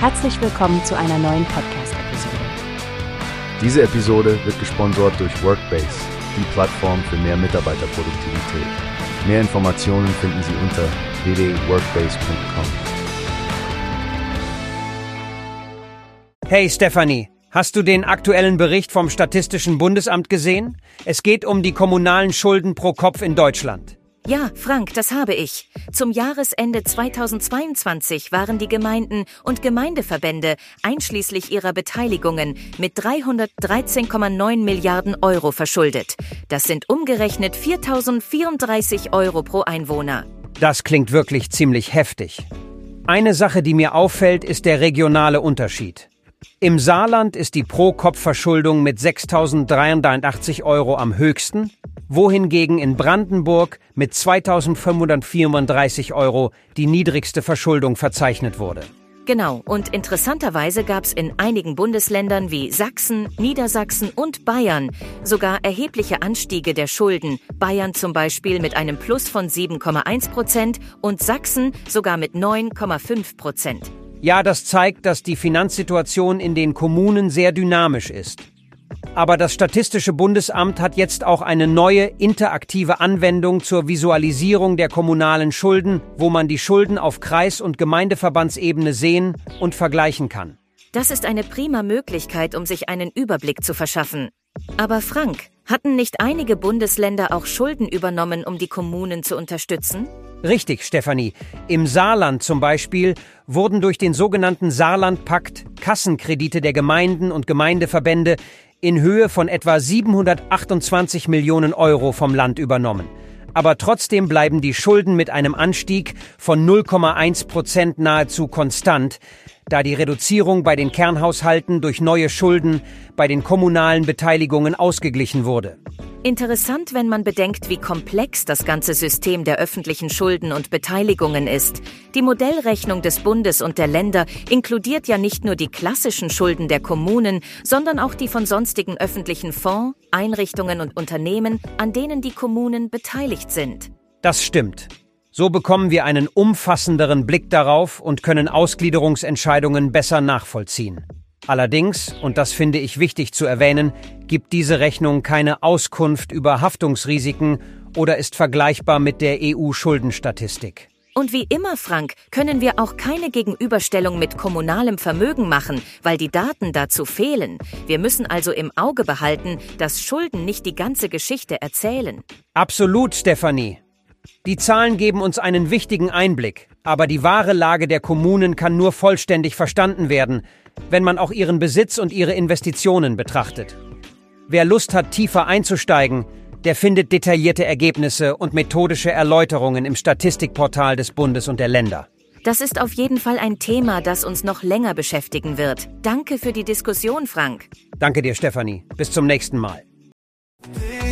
Herzlich willkommen zu einer neuen Podcast-Episode. Diese Episode wird gesponsert durch Workbase, die Plattform für mehr Mitarbeiterproduktivität. Mehr Informationen finden Sie unter www.workbase.com. Hey Stephanie, hast du den aktuellen Bericht vom Statistischen Bundesamt gesehen? Es geht um die kommunalen Schulden pro Kopf in Deutschland. Ja, Frank, das habe ich. Zum Jahresende 2022 waren die Gemeinden und Gemeindeverbände einschließlich ihrer Beteiligungen mit 313,9 Milliarden Euro verschuldet. Das sind umgerechnet 4.034 Euro pro Einwohner. Das klingt wirklich ziemlich heftig. Eine Sache, die mir auffällt, ist der regionale Unterschied. Im Saarland ist die Pro-Kopf-Verschuldung mit 6.383 Euro am höchsten, wohingegen in Brandenburg mit 2.534 Euro die niedrigste Verschuldung verzeichnet wurde. Genau, und interessanterweise gab es in einigen Bundesländern wie Sachsen, Niedersachsen und Bayern sogar erhebliche Anstiege der Schulden. Bayern zum Beispiel mit einem Plus von 7,1 Prozent und Sachsen sogar mit 9,5 Prozent. Ja, das zeigt, dass die Finanzsituation in den Kommunen sehr dynamisch ist. Aber das Statistische Bundesamt hat jetzt auch eine neue interaktive Anwendung zur Visualisierung der kommunalen Schulden, wo man die Schulden auf Kreis- und Gemeindeverbandsebene sehen und vergleichen kann. Das ist eine prima Möglichkeit, um sich einen Überblick zu verschaffen. Aber Frank, hatten nicht einige Bundesländer auch Schulden übernommen, um die Kommunen zu unterstützen? Richtig, Stefanie. Im Saarland zum Beispiel wurden durch den sogenannten Saarlandpakt Kassenkredite der Gemeinden und Gemeindeverbände in Höhe von etwa 728 Millionen Euro vom Land übernommen. Aber trotzdem bleiben die Schulden mit einem Anstieg von 0,1 Prozent nahezu konstant, da die Reduzierung bei den Kernhaushalten durch neue Schulden bei den kommunalen Beteiligungen ausgeglichen wurde. Interessant, wenn man bedenkt, wie komplex das ganze System der öffentlichen Schulden und Beteiligungen ist. Die Modellrechnung des Bundes und der Länder inkludiert ja nicht nur die klassischen Schulden der Kommunen, sondern auch die von sonstigen öffentlichen Fonds, Einrichtungen und Unternehmen, an denen die Kommunen beteiligt sind. Das stimmt. So bekommen wir einen umfassenderen Blick darauf und können Ausgliederungsentscheidungen besser nachvollziehen. Allerdings, und das finde ich wichtig zu erwähnen, gibt diese Rechnung keine Auskunft über Haftungsrisiken oder ist vergleichbar mit der EU-Schuldenstatistik. Und wie immer, Frank, können wir auch keine Gegenüberstellung mit kommunalem Vermögen machen, weil die Daten dazu fehlen. Wir müssen also im Auge behalten, dass Schulden nicht die ganze Geschichte erzählen. Absolut, Stefanie. Die Zahlen geben uns einen wichtigen Einblick, aber die wahre Lage der Kommunen kann nur vollständig verstanden werden, wenn man auch ihren Besitz und ihre Investitionen betrachtet. Wer Lust hat, tiefer einzusteigen, der findet detaillierte Ergebnisse und methodische Erläuterungen im Statistikportal des Bundes und der Länder. Das ist auf jeden Fall ein Thema, das uns noch länger beschäftigen wird. Danke für die Diskussion, Frank. Danke dir, Stefanie. Bis zum nächsten Mal.